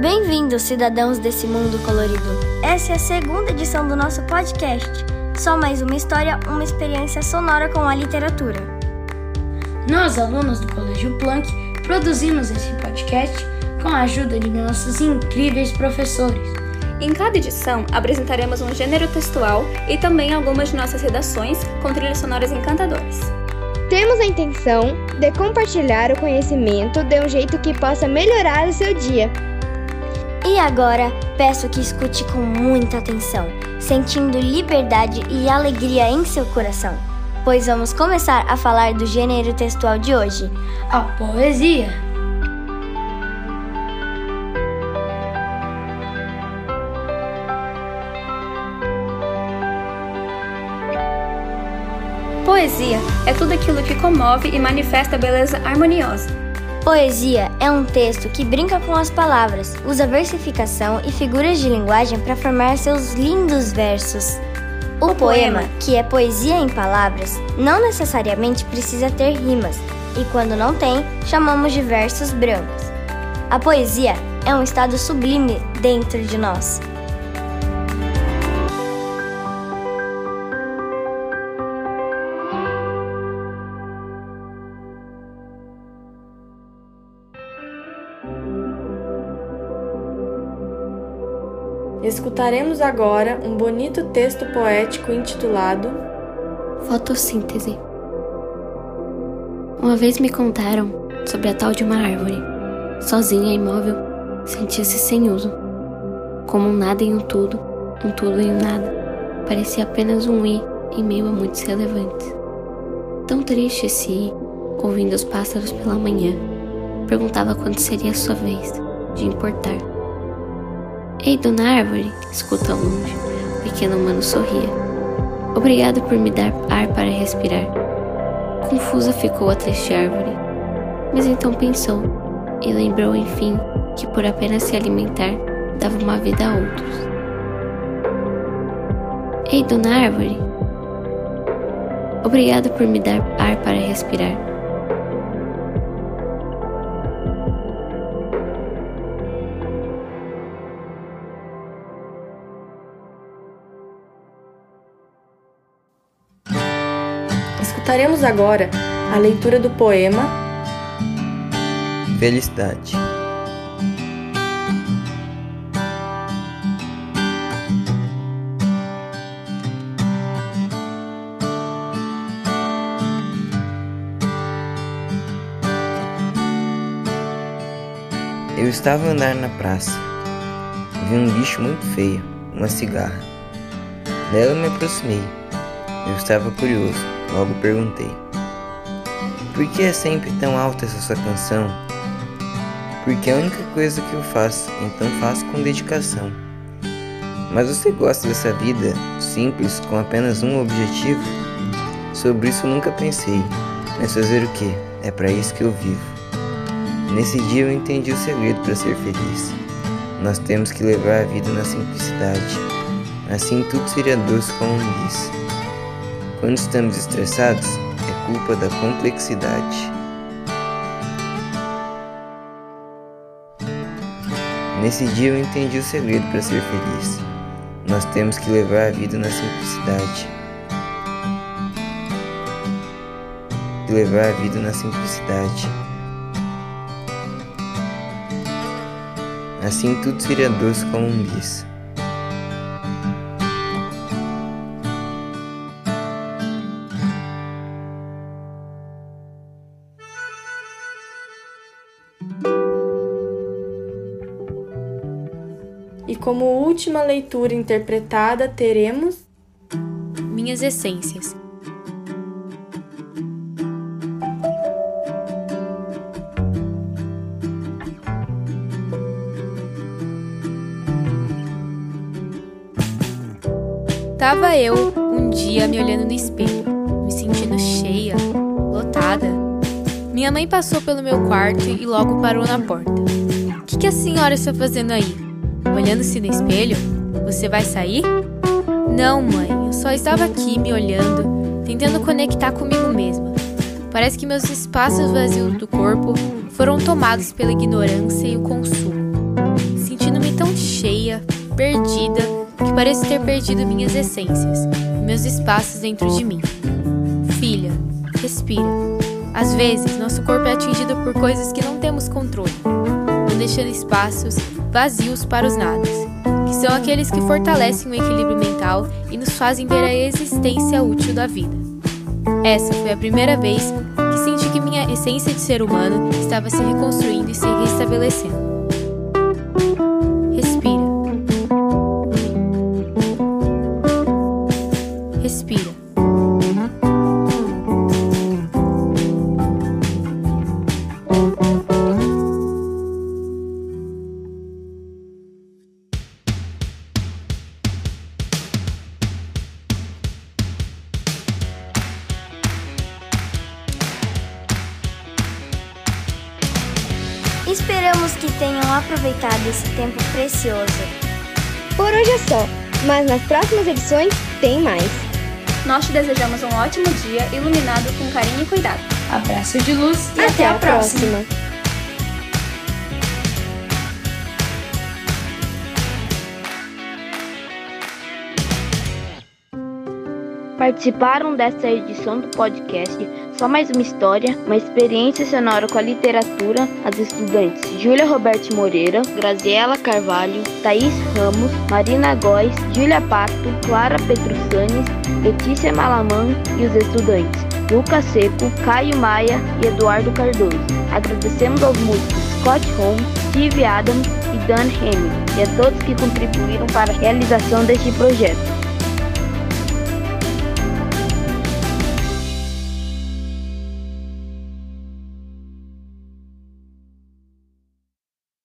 Bem-vindos, cidadãos desse mundo colorido. Essa é a segunda edição do nosso podcast. Só mais uma história, uma experiência sonora com a literatura. Nós, alunos do Colégio Planck, produzimos esse podcast com a ajuda de nossos incríveis professores. Em cada edição, apresentaremos um gênero textual e também algumas de nossas redações com trilhas sonoras encantadoras. Temos a intenção de compartilhar o conhecimento de um jeito que possa melhorar o seu dia. E agora, peço que escute com muita atenção, sentindo liberdade e alegria em seu coração, pois vamos começar a falar do gênero textual de hoje, a poesia. Poesia é tudo aquilo que comove e manifesta a beleza harmoniosa. Poesia é um texto que brinca com as palavras, usa versificação e figuras de linguagem para formar seus lindos versos. O, poema, que é poesia em palavras, não necessariamente precisa ter rimas, e quando não tem, chamamos de versos brancos. A poesia é um estado sublime dentro de nós. Escutaremos agora um bonito texto poético intitulado Fotossíntese. Uma vez me contaram sobre a tal de uma árvore. Sozinha, imóvel, sentia-se sem uso. Como um nada em um tudo, um tudo em um nada. Parecia apenas um i em meio a muitos relevantes. Tão triste esse i, ouvindo os pássaros pela manhã, perguntava quando seria a sua vez de importar. Ei, dona árvore, escuta ao longe. O pequeno humano sorria. Obrigado por me dar ar para respirar. Confusa ficou a triste árvore. Mas então pensou e lembrou, enfim, que por apenas se alimentar dava uma vida a outros. Ei, dona árvore, obrigado por me dar ar para respirar. Escutaremos agora a leitura do poema Felicidade. Eu estava a andar na praça. Vi um bicho muito feio, uma cigarra. Dela me aproximei. Eu estava curioso. Logo perguntei: Por que é sempre tão alta essa sua canção? Porque é a única coisa que eu faço, então faço com dedicação. Mas você gosta dessa vida simples com apenas um objetivo? Sobre isso nunca pensei, mas fazer o que? É para isso que eu vivo. Nesse dia eu entendi o segredo para ser feliz. Nós temos que levar a vida na simplicidade. Assim tudo seria doce como um bis. Quando estamos estressados, é culpa da complexidade. Nesse dia eu entendi o segredo para ser feliz. Nós temos que levar a vida na simplicidade. Levar a vida na simplicidade. Assim tudo seria doce como um bis. Como última leitura interpretada, teremos Minhas Essências. Tava eu um dia me olhando no espelho, me sentindo cheia, lotada. Minha mãe passou pelo meu quarto e logo parou na porta. O que, que a senhora está fazendo aí? Olhando-se no espelho? Você vai sair? Não, mãe, eu só estava aqui me olhando, tentando conectar comigo mesma. Parece que meus espaços vazios do corpo foram tomados pela ignorância e o consumo. perdida, que pareço ter perdido minhas essências, meus espaços dentro de mim. Filha, respira. Às vezes, nosso corpo é atingido por coisas que não temos controle, deixando espaços vazios para os nadas, que são aqueles que fortalecem o equilíbrio mental e nos fazem ver a existência útil da vida. Essa foi a primeira vez que senti que minha essência de ser humano estava se reconstruindo e se restabelecendo. Esperamos que tenham aproveitado esse tempo precioso. Por hoje é só, mas nas próximas edições tem mais. Nós te desejamos um ótimo dia iluminado com carinho e cuidado. Abraço de luz e Até, até, a a próxima. próxima. Participaram desta edição do podcast Só Mais Uma História, uma experiência sonora com a literatura, as estudantes Júlia Roberto Moreira, Graziela Carvalho, Thaís Ramos, Marina Góes, Júlia Pato, Clara Petrussanes, Letícia Malaman e os estudantes Lucas Seco, Caio Maia e Eduardo Cardoso. Agradecemos aos músicos Scott Holmes, Steve Adams e Dan Hemming e a todos que contribuíram para a realização deste projeto.